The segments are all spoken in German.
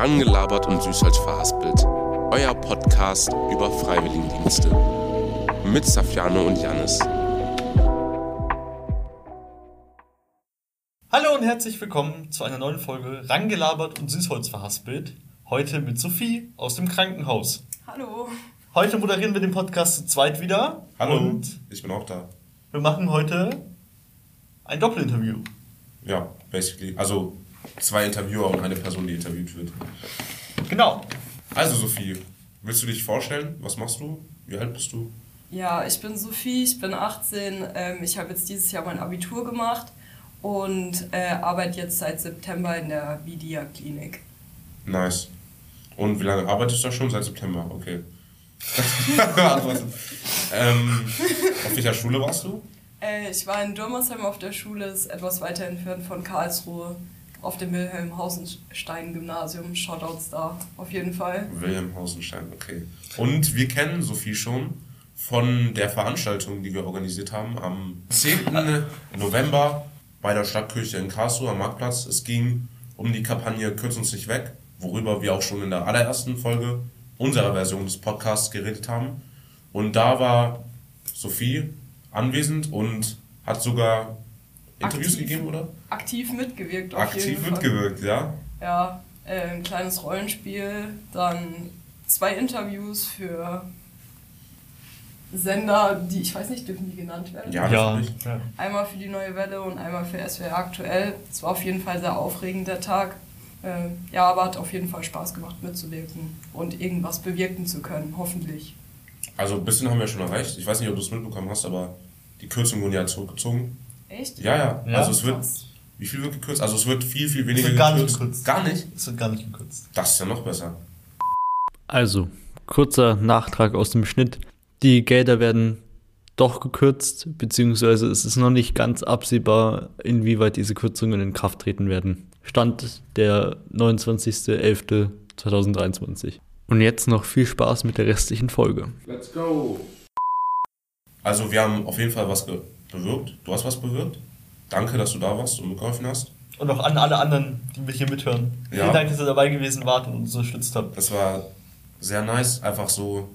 Rangelabert und Süßholz verhaspelt. Euer Podcast über Freiwilligendienste. Mit Safiano und Janis. Hallo und herzlich willkommen zu einer neuen Folge Rangelabert und Süßholz verhaspelt. Heute mit Sophie aus dem Krankenhaus. Hallo. Heute moderieren wir den Podcast zu zweit wieder. Hallo, Und ich bin auch da. wir machen heute ein Doppelinterview. Ja, basically. Also zwei Interviewer und eine Person, die interviewt wird. Genau. Also Sophie, willst du dich vorstellen? Was machst du? Wie alt bist du? Ja, ich bin Sophie, ich bin 18. Ähm, ich habe jetzt dieses Jahr mein Abitur gemacht und äh, arbeite jetzt seit September in der Vidia-Klinik. Nice. Und wie lange arbeitest du da schon? Seit September, okay. Ähm, auf welcher Schule warst du? Äh, ich war in Dürmersheim auf der Schule, ist etwas weiter entfernt von Karlsruhe, auf dem Wilhelm-Hausenstein-Gymnasium. Shoutouts da, auf jeden Fall. Wilhelm Hausenstein, okay. Und wir kennen Sophie schon von der Veranstaltung, die wir organisiert haben am 10. November bei der Stadtkirche in Karlsruhe am Marktplatz. Es ging um die Kampagne Kürz uns nicht weg, worüber wir auch schon in der allerersten Folge unserer Version des Podcasts geredet haben. Und da war Sophie anwesend und hat sogar Interviews Aktiv. gegeben, oder? Aktiv mitgewirkt, auf Aktiv jeden Fall. mitgewirkt, ja. Ja, äh, ein kleines Rollenspiel, dann zwei Interviews für Sender, die ich weiß nicht, dürfen die genannt werden? Ja, Ja. ja. Einmal für die Neue Welle und einmal für SWR aktuell. Es war auf jeden Fall sehr aufregend, der Tag. Äh, ja, aber hat auf jeden Fall Spaß gemacht mitzuwirken und irgendwas bewirken zu können, hoffentlich. Also ein bisschen haben wir schon erreicht. Ich weiß nicht, ob du es mitbekommen hast, aber die Kürzungen wurden ja zurückgezogen. Echt? Ja, ja. Ja? Also es wird. Krass. Wie viel wird gekürzt? Also es wird viel, viel Es weniger wird gar nicht gekürzt. gekürzt. Gar nicht? Es wird gar nicht gekürzt. Das ist ja noch besser. Also, kurzer Nachtrag aus dem Schnitt. Die Gelder werden doch gekürzt, beziehungsweise es ist noch nicht ganz absehbar, inwieweit diese Kürzungen in Kraft treten werden. Stand der 29.11.2023. Und jetzt noch viel Spaß mit der restlichen Folge. Let's go! Also wir haben auf jeden Fall was ge- bewirkt. Du hast was bewirkt. Danke, dass du da warst und mitgeholfen hast. Und auch an alle anderen, die mich hier mithören. Ja. Vielen Dank, dass ihr dabei gewesen wart und uns unterstützt habt. Das war sehr nice, einfach so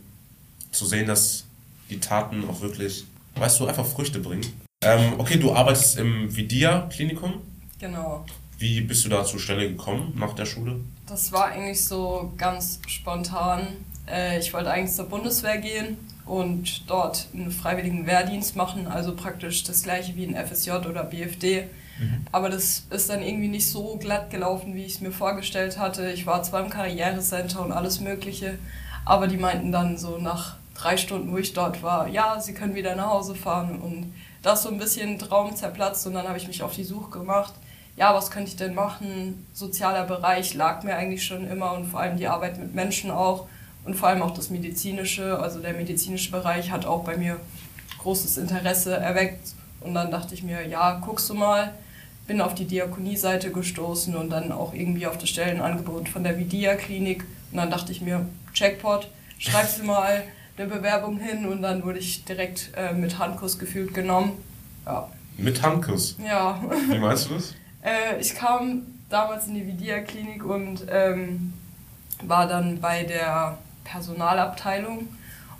zu sehen, dass die Taten auch wirklich, weißt du, einfach Früchte bringen. Ähm, okay, du arbeitest im Vidia-Klinikum. Genau. Wie bist du da zur Stelle gekommen nach der Schule? Das war eigentlich so ganz spontan. Äh, Ich wollte eigentlich zur Bundeswehr gehen und dort einen freiwilligen Wehrdienst machen, also praktisch das gleiche wie ein FSJ oder BFD. Aber das ist dann irgendwie nicht so glatt gelaufen, wie ich es mir vorgestellt hatte. Ich war zwar im Karrierecenter und alles Mögliche, aber die meinten dann so nach drei Stunden, wo ich dort war, ja, sie können wieder nach Hause fahren. Und das so ein bisschen Traum zerplatzt und dann habe ich mich auf die Suche gemacht. Ja, was könnte ich denn machen? Sozialer Bereich lag mir eigentlich schon immer und vor allem die Arbeit mit Menschen auch und vor allem auch das medizinische, also der medizinische Bereich hat auch bei mir großes Interesse erweckt. Und dann dachte ich mir, ja, guckst du mal, bin auf die Diakonie-Seite gestoßen und dann auch irgendwie auf das Stellenangebot von der Vidia-Klinik. Und dann dachte ich mir, Jackpot, schreibst du mal eine Bewerbung hin und dann wurde ich direkt äh, mit Handkuss gefühlt genommen. Ja. Mit Handkuss. Ja. Wie meinst du das? Äh, ich kam damals in die Vidia-Klinik und ähm, war dann bei der Personalabteilung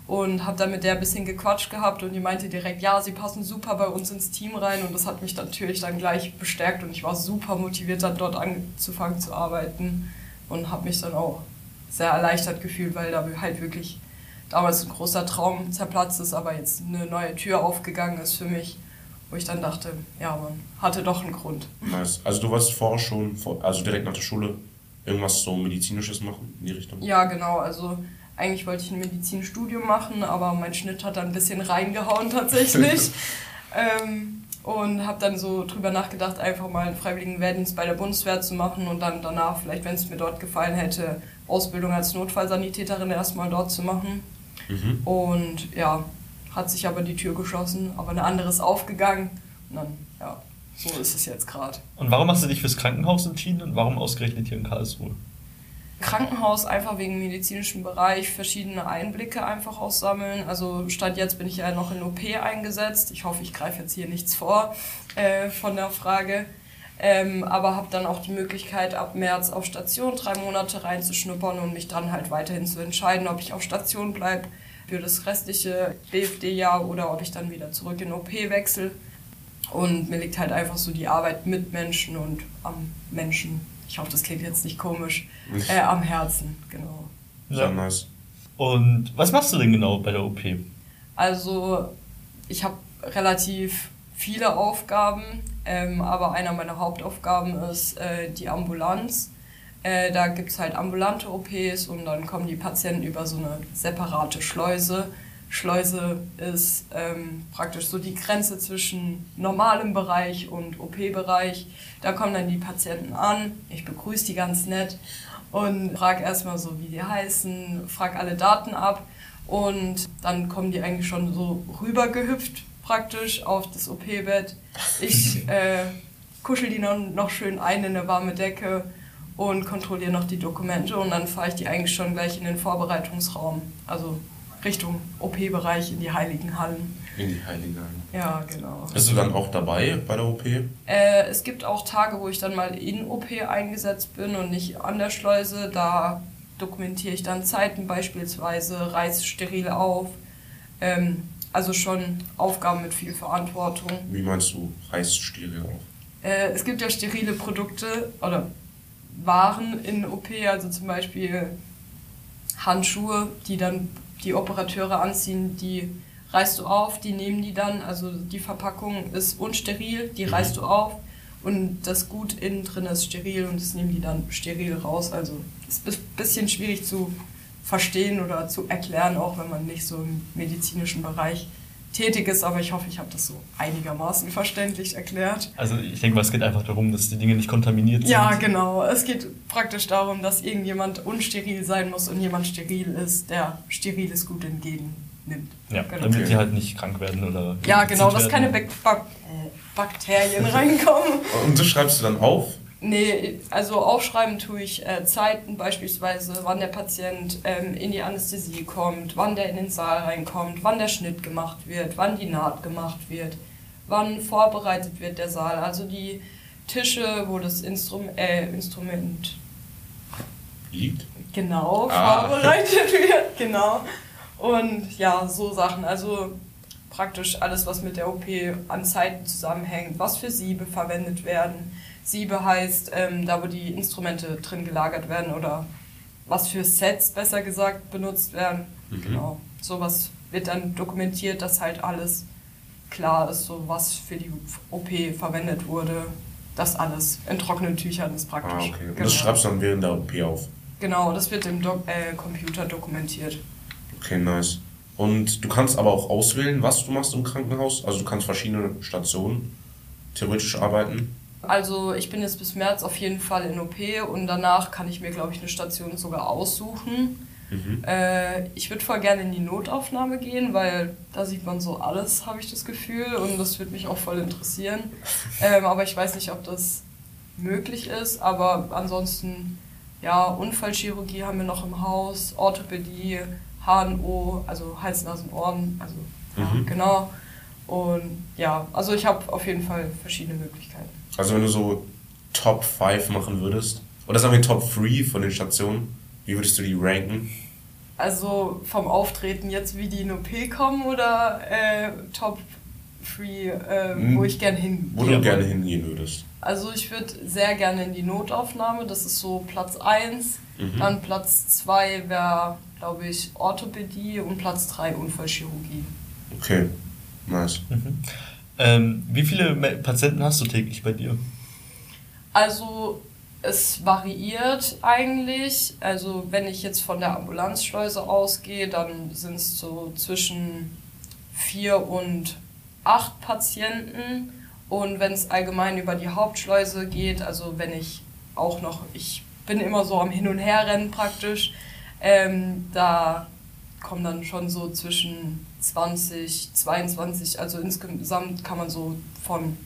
und habe dann mit der ein bisschen gequatscht gehabt und die meinte direkt, ja, sie passen super bei uns ins Team rein und das hat mich natürlich dann gleich bestärkt und ich war super motiviert, dann dort anzufangen zu arbeiten und habe mich dann auch sehr erleichtert gefühlt, weil da halt wirklich damals ein großer Traum zerplatzt ist, aber jetzt eine neue Tür aufgegangen ist für mich, wo ich dann dachte, ja, man hatte doch einen Grund. Nice. Also du wolltest vorher schon, also direkt nach der Schule, irgendwas so medizinisches machen in die Richtung? Ja, genau. Also eigentlich wollte ich ein Medizinstudium machen, aber mein Schnitt hat dann ein bisschen reingehauen tatsächlich. ähm, und habe dann so drüber nachgedacht, einfach mal einen freiwilligen Wehrdienst bei der Bundeswehr zu machen und dann danach, vielleicht wenn es mir dort gefallen hätte, Ausbildung als Notfallsanitäterin erstmal dort zu machen. Mhm. Und ja, hat sich aber die Tür geschlossen, aber eine andere ist aufgegangen. Und dann, ja, so ist es jetzt gerade. Und warum hast du dich fürs Krankenhaus entschieden und warum ausgerechnet hier in Karlsruhe? Krankenhaus einfach wegen medizinischem Bereich verschiedene Einblicke einfach aussammeln. Also Stand jetzt bin ich ja noch in OP eingesetzt. Ich hoffe, ich greife jetzt hier nichts vor äh, von der Frage. Ähm, aber habe dann auch die Möglichkeit, ab März auf Station drei Monate reinzuschnuppern und mich dann halt weiterhin zu entscheiden, ob ich auf Station bleibe für das restliche BFD-Jahr oder ob ich dann wieder zurück in OP wechsle. Und mir liegt halt einfach so die Arbeit mit Menschen und am Menschen. Ich hoffe, das klingt jetzt nicht komisch. Äh, am Herzen, genau. Sehr nice. Und was machst du denn genau bei der OP? Also, ich habe relativ viele Aufgaben, ähm, aber einer meiner Hauptaufgaben ist äh, die Ambulanz. Äh, da gibt es halt ambulante OPs und dann kommen die Patienten über so eine separate Schleuse. Schleuse ist ähm, praktisch so die Grenze zwischen normalem Bereich und OP-Bereich. Da kommen dann die Patienten an, ich begrüße die ganz nett und frage erstmal so, wie die heißen, frage alle Daten ab und dann kommen die eigentlich schon so rübergehüpft praktisch auf das OP-Bett. Ich äh, kuschel die noch, noch schön ein in eine warme Decke und kontrolliere noch die Dokumente und dann fahre ich die eigentlich schon gleich in den Vorbereitungsraum, also Richtung OP-Bereich in die Heiligen Hallen. In die Heiligen Hallen. Ja, genau. Bist du dann auch dabei bei der OP? Äh, es gibt auch Tage, wo ich dann mal in OP eingesetzt bin und nicht an der Schleuse. Da dokumentiere ich dann Zeiten beispielsweise, reiße steril auf. Ähm, also schon Aufgaben mit viel Verantwortung. Wie meinst du, reißt steril auf? Äh, es gibt ja sterile Produkte oder Waren in OP, also zum Beispiel Handschuhe, die dann die Operateure anziehen, die reißt du auf, die nehmen die dann, also die Verpackung ist unsteril, die reißt du auf und das Gut innen drin ist steril und das nehmen die dann steril raus. Also ist ein bisschen schwierig zu verstehen oder zu erklären, auch wenn man nicht so im medizinischen Bereich tätig ist, aber ich hoffe, ich habe das so einigermaßen verständlich erklärt. Also ich denke mal, es geht einfach darum, dass die Dinge nicht kontaminiert sind. Ja, genau. Es geht praktisch darum, dass irgendjemand unsteril sein muss und jemand steril ist, der steriles Gut entgegennimmt. Ja, genau. damit die halt nicht krank werden oder. Ja, genau, dass keine. Bak Bak äh, Bakterien reinkommen. Und das schreibst du dann auf? Nee, also aufschreiben tue ich äh, Zeiten beispielsweise, wann der Patient ähm, in die Anästhesie kommt, wann der in den Saal reinkommt, wann der Schnitt gemacht wird, wann die Naht gemacht wird, wann vorbereitet wird der Saal. Also die Tische, wo das Instrum äh, Instrument Liegt? genau Ah. vorbereitet wird, genau. Und ja, so Sachen. Also praktisch alles, was mit der OP an Zeiten zusammenhängt, was für Siebe verwendet werden. Siebe heißt, ähm, da wo die Instrumente drin gelagert werden oder was für Sets besser gesagt benutzt werden. Mhm. Genau. Sowas wird dann dokumentiert, dass halt alles klar ist, so was für die OP verwendet wurde. Das alles in trockenen Tüchern ist praktisch. Ah, okay. Und Genau. das schreibst du dann während der OP auf? Genau, das wird im Dok äh, Computer dokumentiert. Okay, nice. Und du kannst aber auch auswählen, was du machst im Krankenhaus. Also du kannst verschiedene Stationen theoretisch arbeiten. Also ich bin jetzt bis März auf jeden Fall in OP und danach kann ich mir, glaube ich, eine Station sogar aussuchen. Mhm. Äh, ich würde voll gerne in die Notaufnahme gehen, weil da sieht man so alles, habe ich das Gefühl. Und das würde mich auch voll interessieren. Ähm, aber ich weiß nicht, ob das möglich ist. Aber ansonsten, ja, Unfallchirurgie haben wir noch im Haus, Orthopädie, HNO, also Hals, Nasen, Ohren, also ja, Mhm. genau. Und ja, also ich habe auf jeden Fall verschiedene Möglichkeiten. Also wenn du so Top 5 machen würdest, oder sagen wir Top 3 von den Stationen, wie würdest du die ranken? Also vom Auftreten jetzt, wie die in OP kommen oder äh, Top 3, äh, Hm. wo ich gerne hin. Wo du gerne hingehen würdest? Also ich würde sehr gerne in die Notaufnahme, das ist so Platz 1. Mhm. Dann Platz 2 wäre, glaube ich, Orthopädie und Platz 3 Unfallchirurgie. Okay, nice. Mhm. Ähm, wie viele Patienten hast du täglich bei dir? Also es variiert eigentlich. Also wenn ich jetzt von der Ambulanzschleuse ausgehe, dann sind es so zwischen vier und acht Patienten. Und wenn es allgemein über die Hauptschleuse geht, also wenn ich auch noch, ich bin immer so am Hin- und Herrennen praktisch, ähm, da kommen dann schon so zwischen 20, 22, also insgesamt kann man so von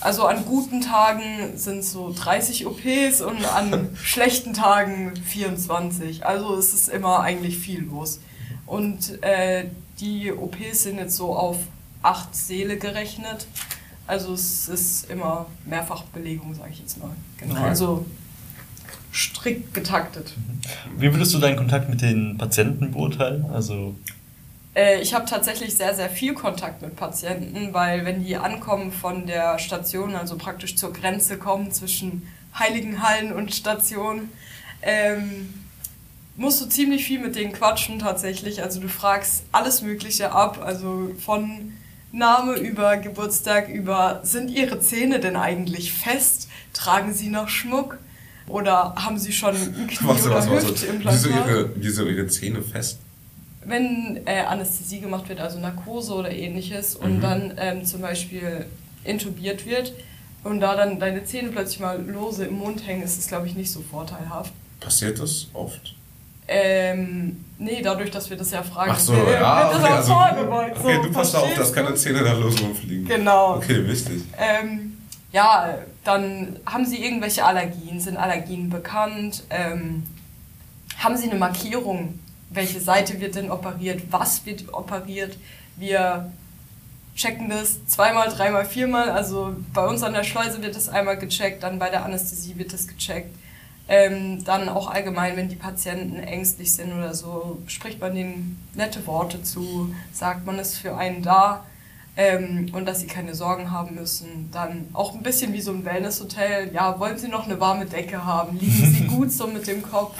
also an guten Tagen sind es so 30 OPs und an schlechten Tagen 24. Also es ist immer eigentlich viel los. Und äh, die OPs sind jetzt so auf acht Seele gerechnet. Also es ist immer Mehrfachbelegung, sage ich jetzt mal. Genau. Okay. Also strikt getaktet. Wie würdest du deinen Kontakt mit den Patienten beurteilen? Also, ich habe tatsächlich sehr, sehr viel Kontakt mit Patienten, weil wenn die ankommen von der Station, also praktisch zur Grenze kommen zwischen Heiligenhallen und Station, ähm, musst du ziemlich viel mit denen quatschen tatsächlich. Also du fragst alles Mögliche ab, also von Name über Geburtstag über, sind ihre Zähne denn eigentlich fest? Tragen sie noch Schmuck? Oder haben sie schon ein Knie- Warte, oder warte. Hüftimplantat? Wieso ihre, wieso ihre Zähne fest? Wenn äh, Anästhesie gemacht wird, also Narkose oder ähnliches, und Mhm. dann ähm, zum Beispiel intubiert wird und da dann deine Zähne plötzlich mal lose im Mund hängen, ist es, glaube ich, nicht so vorteilhaft. Passiert das oft? Ähm, nee, dadurch, dass wir das ja fragen, Ach so, wird ja, das okay, also, vorgebeut. okay, so, du passt auf, verstehst dass keine? Zähne da los rumfliegen. Genau. Okay, wichtig. Ähm, ja, dann haben sie irgendwelche Allergien, sind Allergien bekannt, ähm, haben sie eine Markierung, welche Seite wird denn operiert, was wird operiert. Wir checken das zweimal, dreimal, viermal. Also bei uns an der Schleuse wird das einmal gecheckt, dann bei der Anästhesie wird das gecheckt. Ähm, dann auch allgemein, wenn die Patienten ängstlich sind oder so, spricht man denen nette Worte zu, sagt man ist für einen da ähm, und dass sie keine Sorgen haben müssen. Dann auch ein bisschen wie so ein Wellnesshotel. Ja, wollen Sie noch eine warme Decke haben? Liegen Sie gut so mit dem Kopf?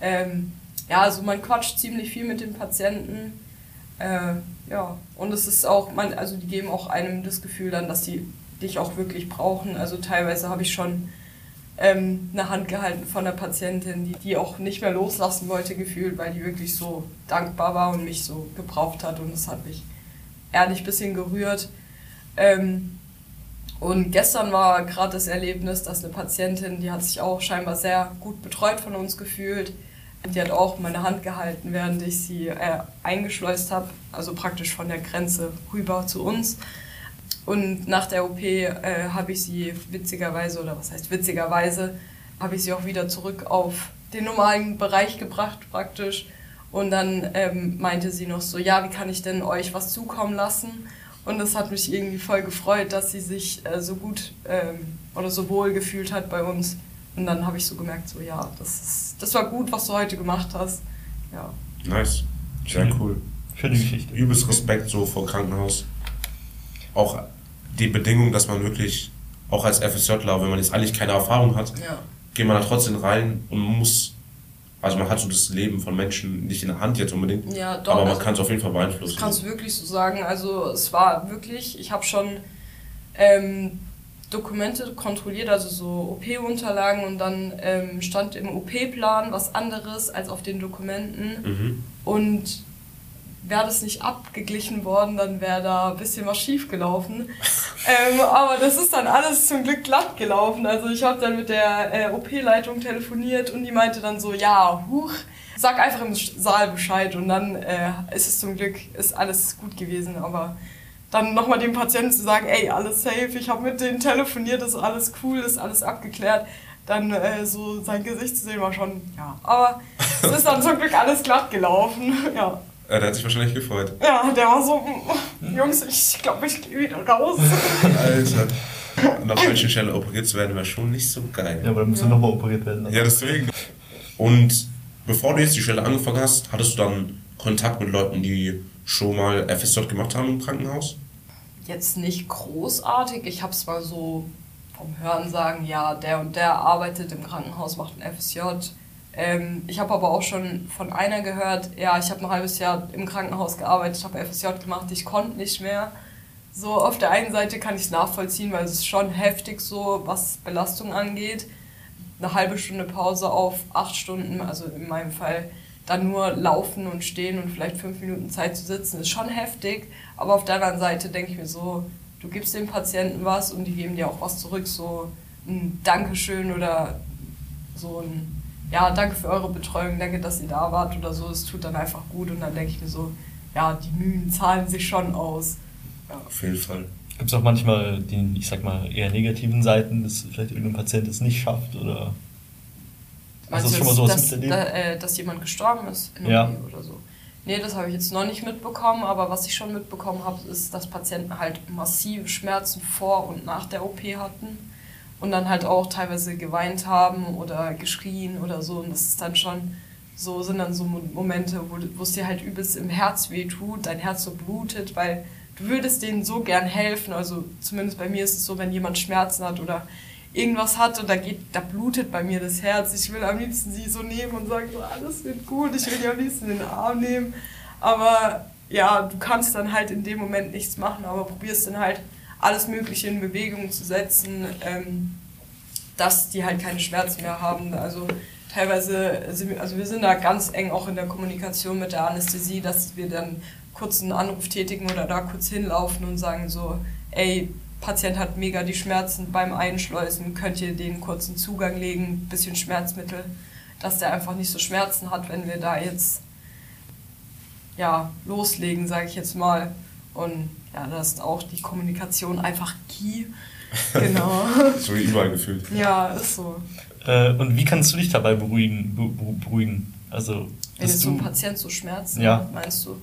Ähm, ja, also man quatscht ziemlich viel mit den Patienten. Äh, ja, und es ist auch, man, also die geben auch einem das Gefühl dann, dass sie dich auch wirklich brauchen. Also teilweise habe ich schon ähm, eine Hand gehalten von der Patientin, die, die auch nicht mehr loslassen wollte, gefühlt, weil die wirklich so dankbar war und mich so gebraucht hat. Und das hat mich ehrlich ein bisschen gerührt. Ähm, und gestern war gerade das Erlebnis, dass eine Patientin, die hat sich auch scheinbar sehr gut betreut von uns gefühlt. Die hat auch meine Hand gehalten, während ich sie äh, eingeschleust habe, also praktisch von der Grenze rüber zu uns. Und nach der OP äh, habe ich sie witzigerweise, oder was heißt witzigerweise, habe ich sie auch wieder zurück auf den normalen Bereich gebracht praktisch. Und dann ähm, meinte sie noch so, ja, wie kann ich denn euch was zukommen lassen? Und das hat mich irgendwie voll gefreut, dass sie sich äh, so gut ähm, oder so wohl gefühlt hat bei uns. Und dann habe ich so gemerkt, so ja, das, ist, das war gut, was du heute gemacht hast. Ja. Nice. Sehr cool. schöne Geschichte. Übelst Respekt so vor Krankenhaus. Auch die Bedingung, dass man wirklich, auch als FSJler, wenn man jetzt eigentlich keine Erfahrung hat, ja. geht man da trotzdem rein und muss, also man hat so das Leben von Menschen nicht in der Hand jetzt unbedingt, Ja, doch, aber man also- kann es auf jeden Fall beeinflussen. Das kannst du wirklich so sagen. Also es war wirklich, ich habe schon ähm, Dokumente kontrolliert, also so OP-Unterlagen und dann ähm, stand im OP-Plan was anderes als auf den Dokumenten. Mhm. Und wäre das nicht abgeglichen worden, dann wäre da ein bisschen was schief gelaufen. ähm, aber das ist dann alles zum Glück glatt gelaufen. Also ich habe dann mit der äh, OP-Leitung telefoniert und die meinte dann so, ja, huch, sag einfach im Saal Bescheid und dann äh, ist es zum Glück, ist alles gut gewesen. Aber dann nochmal dem Patienten zu sagen, ey, alles safe, ich habe mit denen telefoniert, ist alles cool, ist alles abgeklärt. Dann äh, so sein Gesicht zu sehen war schon, ja. Aber es ist dann zum Glück alles glatt gelaufen, ja. Ja, der hat sich wahrscheinlich gefreut. Ja, der war so, "Mm, Jungs, ich glaube, ich gehe wieder raus. Alter. Und auf welchen Stelle operiert zu werden, wäre schon nicht so geil. Ja, aber dann musst du nochmal operiert werden. Ja, deswegen. Und bevor du jetzt die Stelle angefangen hast, hattest du dann Kontakt mit Leuten, die schon mal FSJ gemacht haben im Krankenhaus? Jetzt nicht großartig. Ich habe es mal so vom Hören sagen, ja, der und der arbeitet im Krankenhaus, macht ein FSJ. Ähm, ich habe aber auch schon von einer gehört, ja, ich habe ein halbes Jahr im Krankenhaus gearbeitet, habe FSJ gemacht, ich konnte nicht mehr. So, auf der einen Seite kann ich es nachvollziehen, weil es ist schon heftig so, was Belastung angeht. Eine halbe Stunde Pause auf acht Stunden, also in meinem Fall dann nur laufen und stehen und vielleicht fünf Minuten Zeit zu sitzen, ist schon heftig. Aber auf der anderen Seite denke ich mir so, du gibst dem Patienten was und die geben dir auch was zurück, so ein Dankeschön oder so ein, ja, danke für eure Betreuung, danke, dass ihr da wart oder so. Es tut dann einfach gut und dann denke ich mir so, ja, die Mühen zahlen sich schon aus. Auf jeden Fall. Gibt es auch manchmal die, ich sag mal, eher negativen Seiten, dass vielleicht irgendein Patient es nicht schafft oder. Hast du Meinst schon mal sowas dass, miterlebt? da, äh, dass jemand gestorben ist in Ja. OP oder so? Nee, das habe ich jetzt noch nicht mitbekommen, aber was ich schon mitbekommen habe, ist, dass Patienten halt massive Schmerzen vor und nach der OP hatten und dann halt auch teilweise geweint haben oder geschrien oder so. Und das ist dann schon so, sind dann so Momente, wo, wo es dir halt übelst im Herz wehtut, dein Herz so blutet, weil du würdest denen so gern helfen. Also zumindest bei mir ist es so, wenn jemand Schmerzen hat oder irgendwas hat und da geht, da blutet bei mir das Herz. Ich will am liebsten sie so nehmen und sagen, so, alles wird gut, ich will die am liebsten in den Arm nehmen. Aber ja, du kannst dann halt in dem Moment nichts machen, aber probierst dann halt alles Mögliche in Bewegung zu setzen, ähm, dass die halt keine Schmerzen mehr haben. Also teilweise, sind wir, also wir sind da ganz eng auch in der Kommunikation mit der Anästhesie, dass wir dann kurz einen Anruf tätigen oder da kurz hinlaufen und sagen so, ey, Patient hat mega die Schmerzen beim Einschleusen, könnt ihr den kurzen Zugang legen, bisschen Schmerzmittel, dass der einfach nicht so Schmerzen hat, wenn wir da jetzt ja, loslegen, sage ich jetzt mal. Und ja, da ist auch die Kommunikation einfach key. Genau. so wie überall gefühlt. Ja, ist so. Äh, und wie kannst du dich dabei beruhigen? beruhigen? Also, Wenn jetzt so ein Patient so Schmerzen ja. hat, meinst du?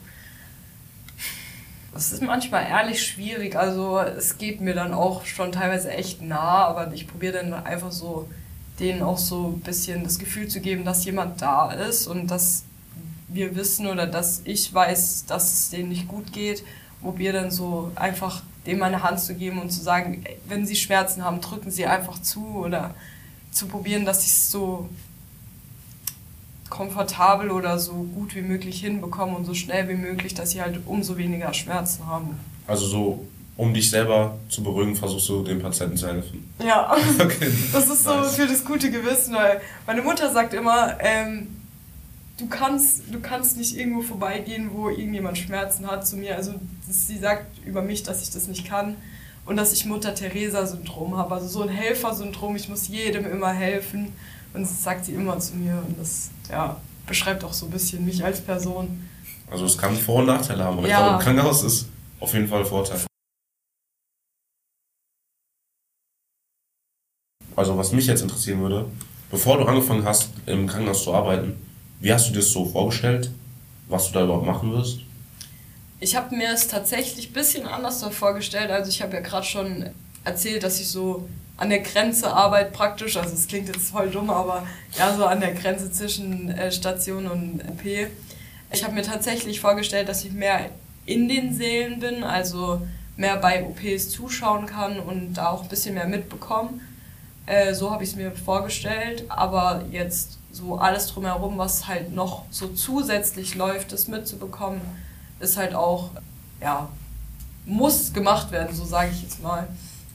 Das ist manchmal ehrlich schwierig. Also es geht mir dann auch schon teilweise echt nah, aber ich probiere dann einfach so denen auch so ein bisschen das Gefühl zu geben, dass jemand da ist und dass wir wissen oder dass ich weiß, dass es denen nicht gut geht. Probiere dann so einfach dem meine Hand zu geben und zu sagen, wenn sie Schmerzen haben, drücken sie einfach zu oder zu probieren, dass ich es so komfortabel oder so gut wie möglich hinbekommen und so schnell wie möglich, dass sie halt umso weniger Schmerzen haben. Also so, um dich selber zu beruhigen, versuchst du dem Patienten zu helfen. Ja, okay. das ist so nice. für das gute Gewissen, weil meine Mutter sagt immer, ähm, du kannst, du kannst nicht irgendwo vorbeigehen, wo irgendjemand Schmerzen hat zu mir. Also sie sagt über mich, dass ich das nicht kann und dass ich Mutter-Theresa-Syndrom habe. Also so ein Helfersyndrom, ich muss jedem immer helfen. Und das sagt sie immer zu mir und das ja, beschreibt auch so ein bisschen mich als Person. Also es kann Vor- und Nachteile haben, aber ja. ich glaube, im Krankenhaus ist auf jeden Fall ein Vorteil. Also was mich jetzt interessieren würde, bevor du angefangen hast, im Krankenhaus zu arbeiten, wie hast du dir das so vorgestellt, was du da überhaupt machen wirst? Ich habe mir es tatsächlich ein bisschen anders vorgestellt. Also ich habe ja gerade schon erzählt, dass ich so an der Grenze arbeite praktisch. Also es klingt jetzt voll dumm, aber ja, so an der Grenze zwischen äh, Station und MP. Ich habe mir tatsächlich vorgestellt, dass ich mehr in den Sälen bin, also mehr bei OPs zuschauen kann und da auch ein bisschen mehr mitbekomme. Äh, so habe ich es mir vorgestellt, aber jetzt so alles drumherum, was halt noch so zusätzlich läuft, das mitzubekommen, ist halt auch, ja, muss gemacht werden, so sage ich jetzt mal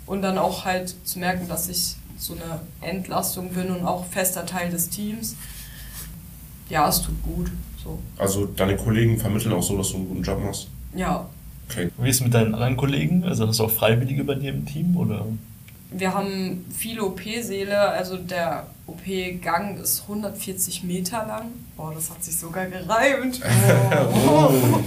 und dann auch halt zu merken, dass ich so eine Entlastung bin und auch fester Teil des Teams. Ja, es tut gut. So. Also deine Kollegen vermitteln auch so, dass du einen guten Job machst? Ja. Okay. Wie ist es mit deinen anderen Kollegen? Also hast du auch Freiwillige bei dir im Team? Oder? Wir haben viele OP-Säle, also der OP-Gang ist 140 Meter lang. Boah, das hat sich sogar gereimt. Oh. oh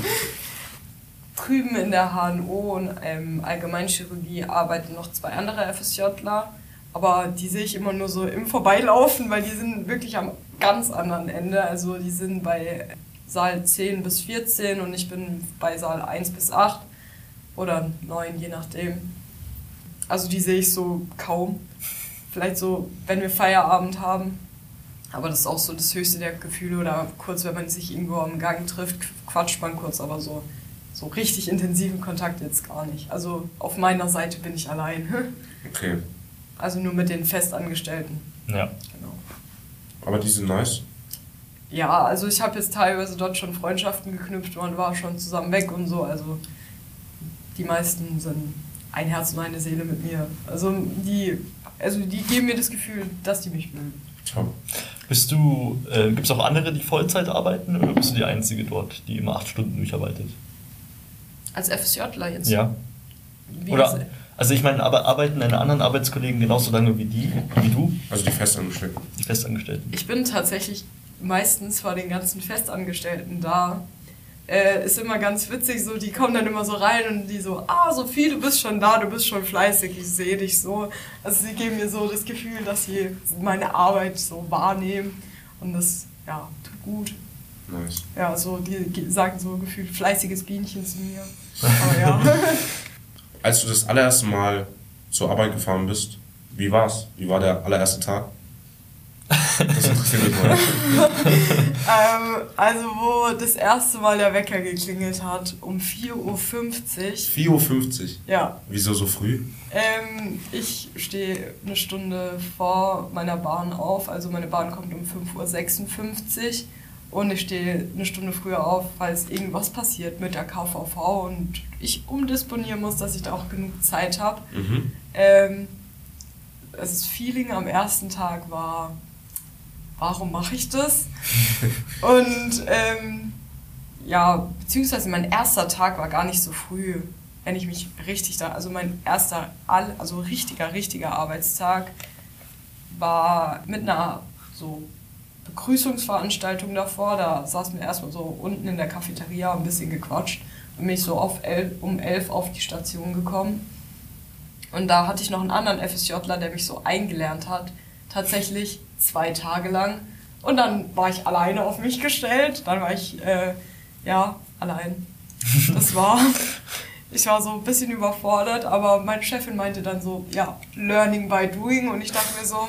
drüben in der HNO und ähm, Allgemeinchirurgie arbeiten noch zwei andere FSJler, aber die sehe ich immer nur so im Vorbeilaufen, weil die sind wirklich am ganz anderen Ende. Also die sind bei Saal 10 bis 14 und ich bin bei Saal 1 bis 8 oder 9, je nachdem. Also die sehe ich so kaum. Vielleicht so, wenn wir Feierabend haben. Aber das ist auch so das höchste der Gefühle oder kurz, wenn man sich irgendwo am Gang trifft, quatscht man kurz, aber so so richtig intensiven Kontakt jetzt gar nicht. Also auf meiner Seite bin ich allein. Okay. Also nur mit den Festangestellten. Ja. Genau. Aber die sind nice. Ja, also ich habe jetzt teilweise dort schon Freundschaften geknüpft, man war schon zusammen weg und so. Also die meisten sind ein Herz und eine Seele mit mir. Also die, also die geben mir das Gefühl, dass die mich mögen. Bist du, äh, gibt es auch andere, die Vollzeit arbeiten oder bist du die Einzige dort, die immer acht Stunden durcharbeitet? Als FSJler jetzt? Ja. Wie Oder, also ich meine, aber arbeiten deine anderen Arbeitskollegen genauso lange wie die, wie du? Also die Festangestellten. Die Festangestellten. Ich bin tatsächlich meistens vor den ganzen Festangestellten da. Äh, ist immer ganz witzig, so die kommen dann immer so rein und die so, ah, Sophie, du bist schon da, du bist schon fleißig, ich sehe dich so. Also sie geben mir so das Gefühl, dass sie meine Arbeit so wahrnehmen und das, ja, tut gut. Nice. Ja, so, die ge- sagen so gefühlt fleißiges Bienchen zu mir. Aber ja. Als du das allererste Mal zur Arbeit gefahren bist, wie war's? Wie war der allererste Tag? Das interessiert mich mal. ähm, also, wo das erste Mal der Wecker geklingelt hat, um 4.50 Uhr. 4.50 Uhr. Ja, Wieso so früh? ähm, ich stehe eine Stunde vor meiner Bahn auf. Also, meine Bahn kommt um 5.56 Uhr. Und ich stehe eine Stunde früher auf, falls irgendwas passiert mit der KVV und ich umdisponieren muss, dass ich da auch genug Zeit habe. Mhm. Ähm, das Feeling am ersten Tag war, warum mache ich das? Und ähm, ja, beziehungsweise mein erster Tag war gar nicht so früh, wenn ich mich richtig da, also mein erster, all, also richtiger, richtiger Arbeitstag war mit einer so Begrüßungsveranstaltung davor. Da saßen wir erstmal so unten in der Cafeteria, ein bisschen gequatscht und bin ich so auf elf, um elf auf die Station gekommen. Und da hatte ich noch einen anderen FSJler, der mich so eingelernt hat. Tatsächlich zwei Tage lang. Und dann war ich alleine auf mich gestellt. Dann war ich, äh, ja, allein. Das war, ich war so ein bisschen überfordert, aber meine Chefin meinte dann so, ja, Learning by Doing. Und ich dachte mir so,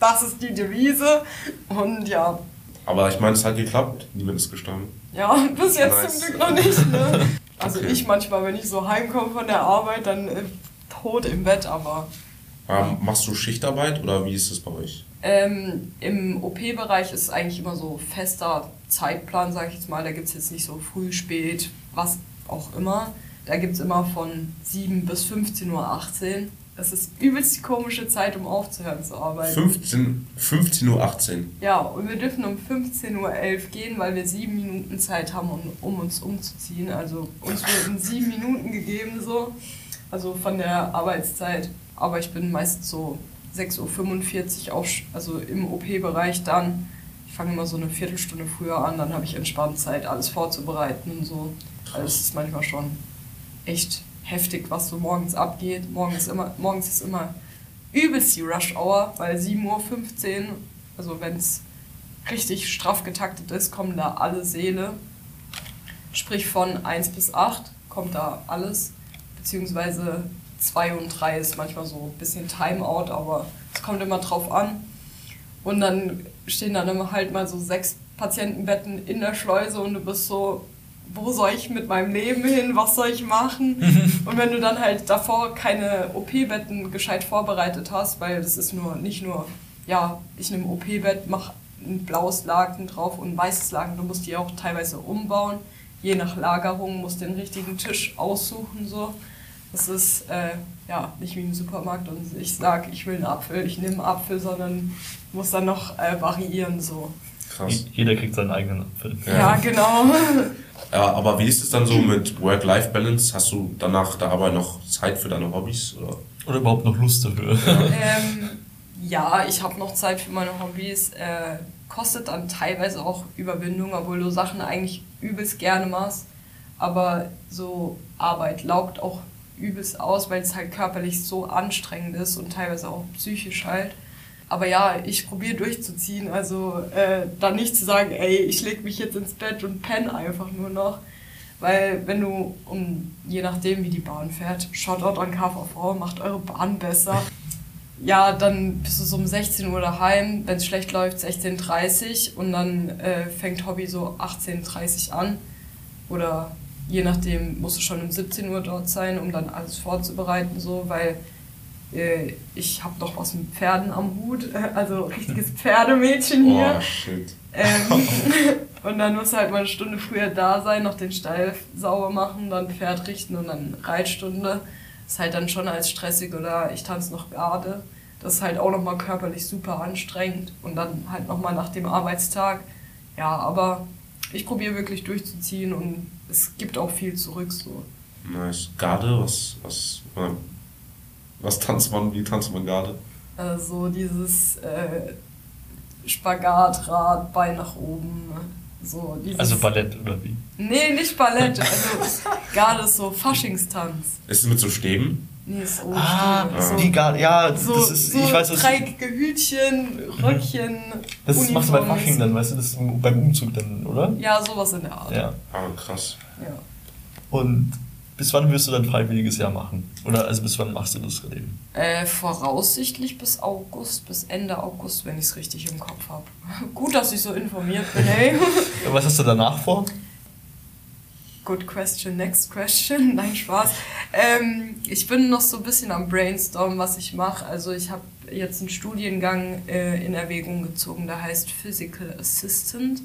das ist die Devise. Und ja, Aber ich meine, es hat geklappt. Niemand ist gestorben. ja, bis jetzt Nice. zum Glück noch nicht. Ne? Also Okay. ich manchmal, wenn ich so heimkomme von der Arbeit, dann äh, tot im Bett, aber Ähm, machst du Schichtarbeit oder wie ist es bei euch? ähm, im OP-Bereich ist eigentlich immer so fester Zeitplan, sage ich jetzt mal. Da gibt es jetzt nicht so früh, spät, was auch immer. Da gibt es immer von 7 bis 15.18 Uhr. Das ist übelst die komische Zeit, um aufzuhören zu arbeiten. 15, 15.18 Uhr. Ja, und wir dürfen um 15.11 Uhr gehen, weil wir sieben Minuten Zeit haben, um, um uns umzuziehen. Also uns wurden sieben Minuten gegeben, so. Also von der Arbeitszeit. Aber ich bin meist so 6.45 Uhr auch, also im OP-Bereich dann. Ich fange immer so eine Viertelstunde früher an, dann habe ich entspannt Zeit, alles vorzubereiten und so. Also es ist manchmal schon echt heftig, was so morgens abgeht. Morgens, ist immer, morgens ist immer übelst die Rush Hour, weil 7.15 Uhr, also wenn es richtig straff getaktet ist, kommen da alle Seele. Sprich von 1 bis 8 kommt da alles, beziehungsweise 2 und 3 ist manchmal so ein bisschen Timeout, aber es kommt immer drauf an. Und dann stehen dann immer halt mal so sechs Patientenbetten in der Schleuse und du bist so, wo soll ich mit meinem Leben hin, was soll ich machen? und wenn du dann halt davor keine OP-Betten gescheit vorbereitet hast, weil das ist nur nicht nur, ja, ich nehme OP-Bett, mache ein blaues Laken drauf und ein weißes Laken, du musst die auch teilweise umbauen, je nach Lagerung, musst den richtigen Tisch aussuchen, so. Das ist äh, ja nicht wie im Supermarkt und ich sage, ich will einen Apfel, ich nehme einen Apfel, sondern muss dann noch äh, variieren, so. Krass. Jeder kriegt seinen eigenen Apfel. Ja. Ja, genau. Ja, aber wie ist es dann so mit Work-Life-Balance? Hast du danach der Arbeit noch Zeit für deine Hobbys? Oder? Oder überhaupt noch Lust dafür. ähm, ja, ich habe noch Zeit für meine Hobbys. Äh, kostet dann teilweise auch Überwindung, obwohl du Sachen eigentlich übelst gerne machst. Aber so Arbeit laugt auch übelst aus, weil es halt körperlich so anstrengend ist und teilweise auch psychisch halt. Aber ja, ich probiere durchzuziehen. Also äh, dann nicht zu sagen, ey, ich leg mich jetzt ins Bett und penne einfach nur noch. Weil wenn du, um, je nachdem wie die Bahn fährt, Shoutout an KVV, macht eure Bahn besser. Ja, dann bist du so um 16 Uhr daheim, wenn es schlecht läuft 16.30 Uhr und dann äh, fängt Hobby so 18.30 Uhr an. Oder je nachdem musst du schon um 17 Uhr dort sein, um dann alles vorzubereiten, so, weil äh, ich habe noch was mit Pferden am Hut, also richtiges Pferdemädchen hier. Oh, shit. Ähm, und dann musst du halt mal eine Stunde früher da sein, noch den Stall sauber machen, dann Pferd richten und dann Reitstunde. ist halt dann schon als stressig oder ich tanze noch Garde. Das ist halt auch nochmal körperlich super anstrengend und dann halt nochmal nach dem Arbeitstag. Ja, aber ich probiere wirklich durchzuziehen und es gibt auch viel zurück so. Nice. Garde, was, was, was tanzt man, wie tanzt man Garde? Also dieses äh, Spagatrad, Bein nach oben. So dieses Also Ballett oder wie? Nee, nicht Ballett. Also gerade so Faschingstanz. Ist es mit so Stäben? Nee, so Ah, so, egal, ja, so, das ist, so ich weiß, was dreieckige Hütchen, Röckchen, das machst du bei Uniform, Fasching dann, weißt du, das ist beim Umzug dann, oder? Ja, sowas in der Art. Ja. Ah, krass. Ja. Und bis wann wirst du dein freiwilliges Jahr machen? Oder also bis wann machst du das Leben? Äh, voraussichtlich bis August, bis Ende August, wenn ich es richtig im Kopf habe. Gut, dass ich so informiert bin, hey. Was hast du danach vor? Good question, next question. Nein, Spaß. Ähm, ich bin noch so ein bisschen am Brainstorm, was ich mache. Also ich habe jetzt einen Studiengang äh, in Erwägung gezogen, der heißt Physical Assistant.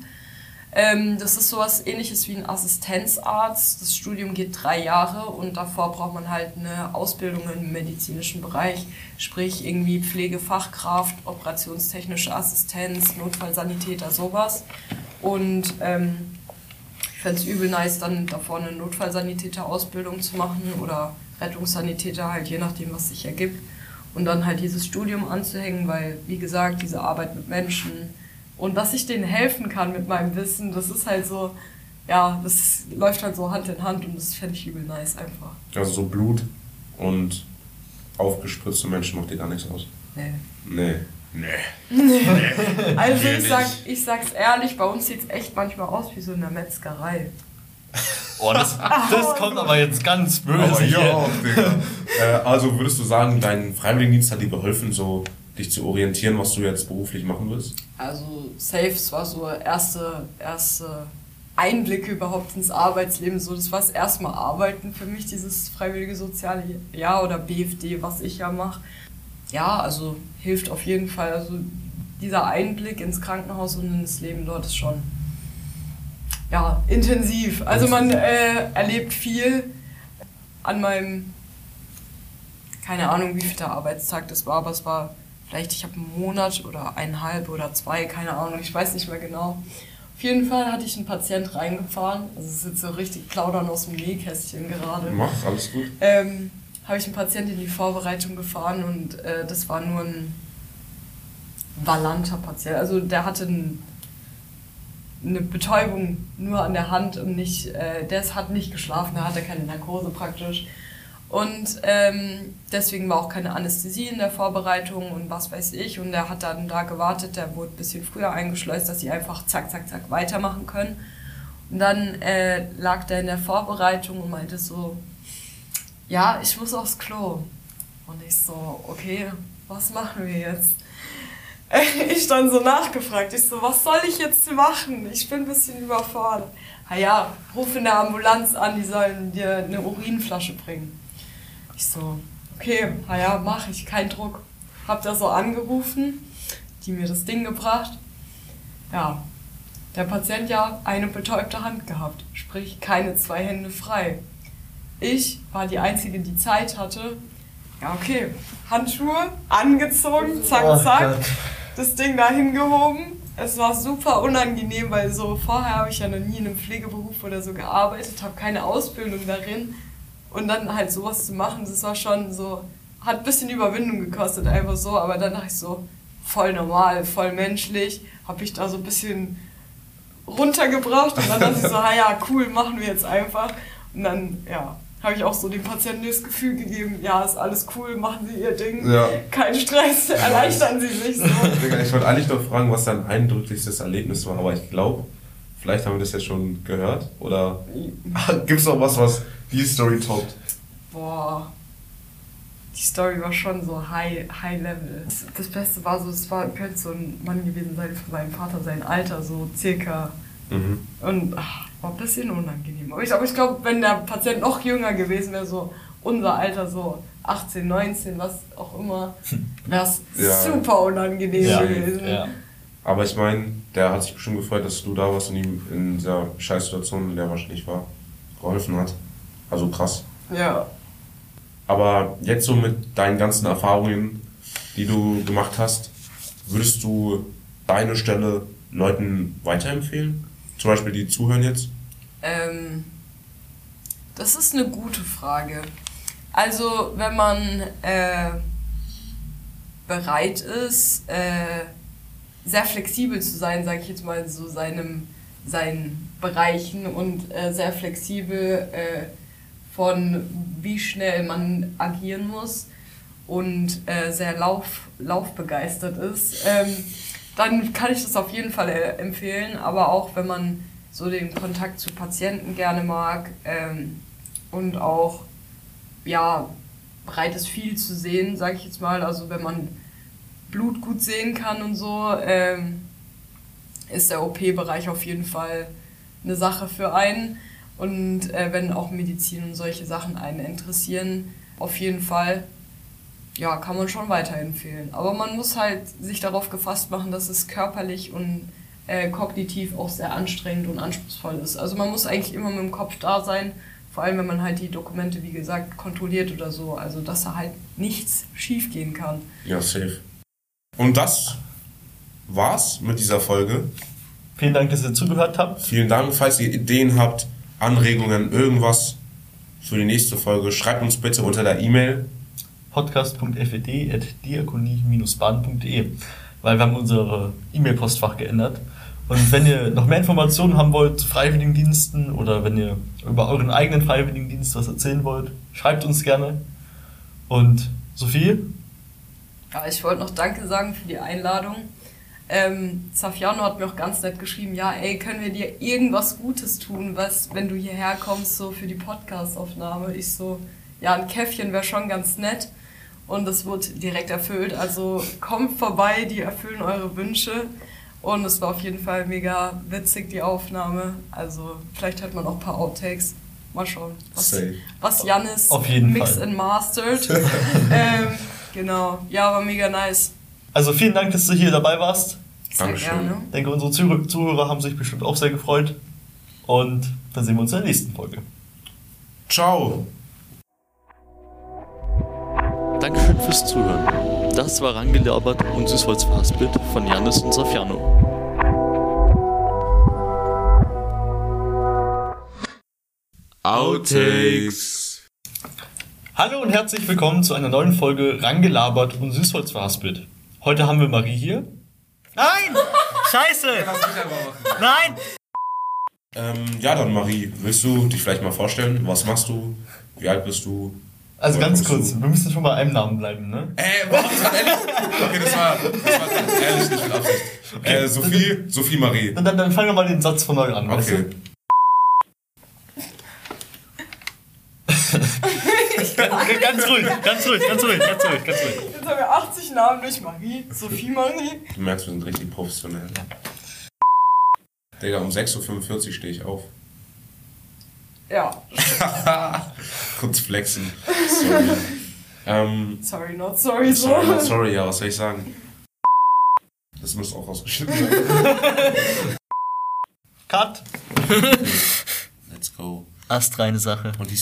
Ähm, das ist sowas ähnliches wie ein Assistenzarzt. Das Studium geht drei Jahre und davor braucht man halt eine Ausbildung im medizinischen Bereich, sprich irgendwie Pflegefachkraft, operationstechnische Assistenz, Notfallsanitäter, sowas. Und ähm, ich fände es übel nice, dann davor eine Notfallsanitäter-Ausbildung zu machen oder Rettungssanitäter, halt je nachdem, was sich ergibt. Und dann halt dieses Studium anzuhängen, weil, wie gesagt, diese Arbeit mit Menschen und dass ich denen helfen kann mit meinem Wissen, das ist halt so, ja, das läuft halt so Hand in Hand und das fände ich übel nice einfach. Also so Blut und aufgespritzte Menschen macht dir gar nichts aus. Nee. Nee. Nee. Also Nee, ich, sag, ich sag's ehrlich, bei uns sieht es echt manchmal aus wie so in der Metzgerei. Oh, das, das kommt aber jetzt ganz böse Aber hier. hier auch, Digga. äh, also würdest du sagen, dein Freiwilligendienst hat dir geholfen, so dich zu orientieren, was du jetzt beruflich machen willst? Also safe, es war so erste, erste Einblicke überhaupt ins Arbeitsleben. So, das war das erste Mal Arbeiten für mich, dieses freiwillige soziale Jahr oder BFD, was ich ja mache. Ja, also hilft auf jeden Fall. Also dieser Einblick ins Krankenhaus und ins Leben dort ist schon ja, intensiv. Also man äh, erlebt viel an meinem, keine Ahnung, wie viel der Arbeitstag das war, aber es war vielleicht, ich habe einen Monat oder eineinhalb oder zwei, keine Ahnung, ich weiß nicht mehr genau. Auf jeden Fall hatte ich einen Patient reingefahren, also es ist jetzt so richtig plaudern aus dem Nähkästchen gerade Mach, alles gut. ähm, habe ich einen Patienten in die Vorbereitung gefahren und äh, das war nur ein valanter Patient. Also der hatte ein, eine Betäubung nur an der Hand und nicht, äh, der hat nicht geschlafen, der hatte keine Narkose praktisch. Und ähm, deswegen war auch keine Anästhesie in der Vorbereitung und was weiß ich. Und er hat dann da gewartet, der wurde ein bisschen früher eingeschleust, dass sie einfach zack, zack, zack weitermachen können. Und dann äh, lag der in der Vorbereitung und meinte so, ja, ich muss aufs Klo. Und ich so, okay, was machen wir jetzt? Ich dann so nachgefragt, ich so, was soll ich jetzt machen? Ich bin ein bisschen überfordert. Na ja, ruf in der Ambulanz an, die sollen dir eine Urinflasche bringen. Ich so, okay, na ja, mach ich, kein Druck. Hab da so angerufen, die mir das Ding gebracht. Ja, der Patient ja eine betäubte Hand gehabt, sprich keine zwei Hände frei. Ich war die Einzige, die Zeit hatte. Ja, okay, Handschuhe angezogen, zack, Oh zack, Gott. das Ding da hingehoben. Es war super unangenehm, weil so vorher habe ich ja noch nie in einem Pflegeberuf oder so gearbeitet, habe keine Ausbildung darin. Und dann halt sowas zu machen, das war schon so, hat ein bisschen Überwindung gekostet, einfach so, aber dann dachte ich so, voll normal, voll menschlich, habe ich da so ein bisschen runtergebracht und dann dachte ich so, ah ja, cool, machen wir jetzt einfach. Und dann, ja, habe ich auch so dem Patienten das Gefühl gegeben, ja, ist alles cool, machen Sie Ihr Ding, Ja. kein Stress, erleichtern Sie sich so. Ich wollte eigentlich noch fragen, was dein eindrücklichstes Erlebnis war, aber ich glaube, vielleicht haben wir das jetzt schon gehört. Oder gibt es noch was, was die Story toppt? Boah. Die Story war schon so high, high level. Das, das Beste war so, es war, könnte so ein Mann gewesen sein von meinem Vater, sein Alter, so circa. Mhm. Und ach, war ein bisschen unangenehm. Aber ich, aber ich glaube, wenn der Patient noch jünger gewesen wäre, so unser Alter, so 18, 19, was auch immer, wäre es Ja. super unangenehm Ja, gewesen. ja. Aber ich meine, der hat sich bestimmt gefreut, dass du da warst und ihm in dieser Scheißsituation, in der er wahrscheinlich war, geholfen hat. Also krass. ja. Aber jetzt so mit deinen ganzen Erfahrungen, die du gemacht hast, würdest du deine Stelle Leuten weiterempfehlen? Zum Beispiel die zuhören jetzt? Ähm, das ist eine gute Frage. Also, wenn man äh, bereit ist, äh, sehr flexibel zu sein, sage ich jetzt mal, so seinem, seinen Bereichen und äh, sehr flexibel äh, von wie schnell man agieren muss und äh, sehr lauf, laufbegeistert ist, ähm, dann kann ich das auf jeden Fall äh, empfehlen. Aber auch wenn man so den Kontakt zu Patienten gerne mag ähm, und auch ja bereit ist, viel zu sehen, sage ich jetzt mal. Also wenn man Blut gut sehen kann und so, ähm, ist der OP-Bereich auf jeden Fall eine Sache für einen. Und äh, wenn auch Medizin und solche Sachen einen interessieren, auf jeden Fall, ja, kann man schon weiterempfehlen. Aber man muss halt sich darauf gefasst machen, dass es körperlich und äh, kognitiv auch sehr anstrengend und anspruchsvoll ist. Also man muss eigentlich immer mit dem Kopf da sein, vor allem wenn man halt die Dokumente, wie gesagt, kontrolliert oder so. Also dass da halt nichts schief gehen kann. Ja, safe. Und das war's mit dieser Folge. Vielen Dank, dass ihr zugehört habt. Vielen Dank. Falls ihr Ideen habt, Anregungen, irgendwas für die nächste Folge, schreibt uns bitte unter der E-Mail. podcast.fed.diakonie-baden.de weil wir haben unsere E-Mail-Postfach geändert. Und wenn ihr noch mehr Informationen haben wollt zu Freiwilligendiensten oder wenn ihr über euren eigenen Freiwilligendienst was erzählen wollt, schreibt uns gerne. Und Sophie, Ja, ich wollte noch Danke sagen für die Einladung. Ähm, Safiano hat mir auch ganz nett geschrieben, ja, ey, können wir dir irgendwas Gutes tun, was, wenn du hierher kommst, so für die Podcast-Aufnahme? Ich so, ja, ein Käffchen wäre schon ganz nett. Und das wurde direkt erfüllt. Also kommt vorbei, die erfüllen eure Wünsche. Und es war auf jeden Fall mega witzig, die Aufnahme. Also vielleicht hört man auch ein paar Outtakes. Mal schauen, was, Safe. was Janis mixed Fall. and mastered. ähm, genau, ja, war mega nice. also vielen Dank, dass du hier dabei warst. Sehr Dankeschön. gerne. Ich denke, unsere Zuh- Zuhörer haben sich bestimmt auch sehr gefreut. Und dann sehen wir uns in der nächsten Folge. Ciao. Dankeschön fürs Zuhören. Das war Rangelabert und Süßholz verhaspelt von Janis und Safiano. Outtakes. Hallo und herzlich willkommen zu einer neuen Folge Rangelabert und Süßholz verhaspelt. Heute haben wir Marie hier. Nein! Scheiße! Nein! Ähm, ja, dann Marie, willst du dich vielleicht mal vorstellen? Was machst du? Wie alt bist du? Also ganz kurz, du? wir müssen schon bei einem Namen bleiben, ne? Äh, warum ist das ehrlich? Okay, das war, das war ehrlich nicht mit Absicht. Äh, Sophie, Sophie Marie. Dann, dann, dann fangen wir mal den Satz von neu an, weißt Okay. du? ganz ruhig, ganz ruhig, ganz ruhig, ganz ruhig, ganz ruhig. Jetzt haben wir 80 Namen durch Marie, Sophie Marie. Du merkst, wir sind richtig professionell. Digga, um 6.45 Uhr stehe ich auf. Ja, Kurz flexen. Sorry. ähm, sorry, not sorry, so. sorry, sorry, ja, was soll ich sagen? Das muss auch ausgeschnitten werden. Cut. Let's go. Astreine Sache. Und die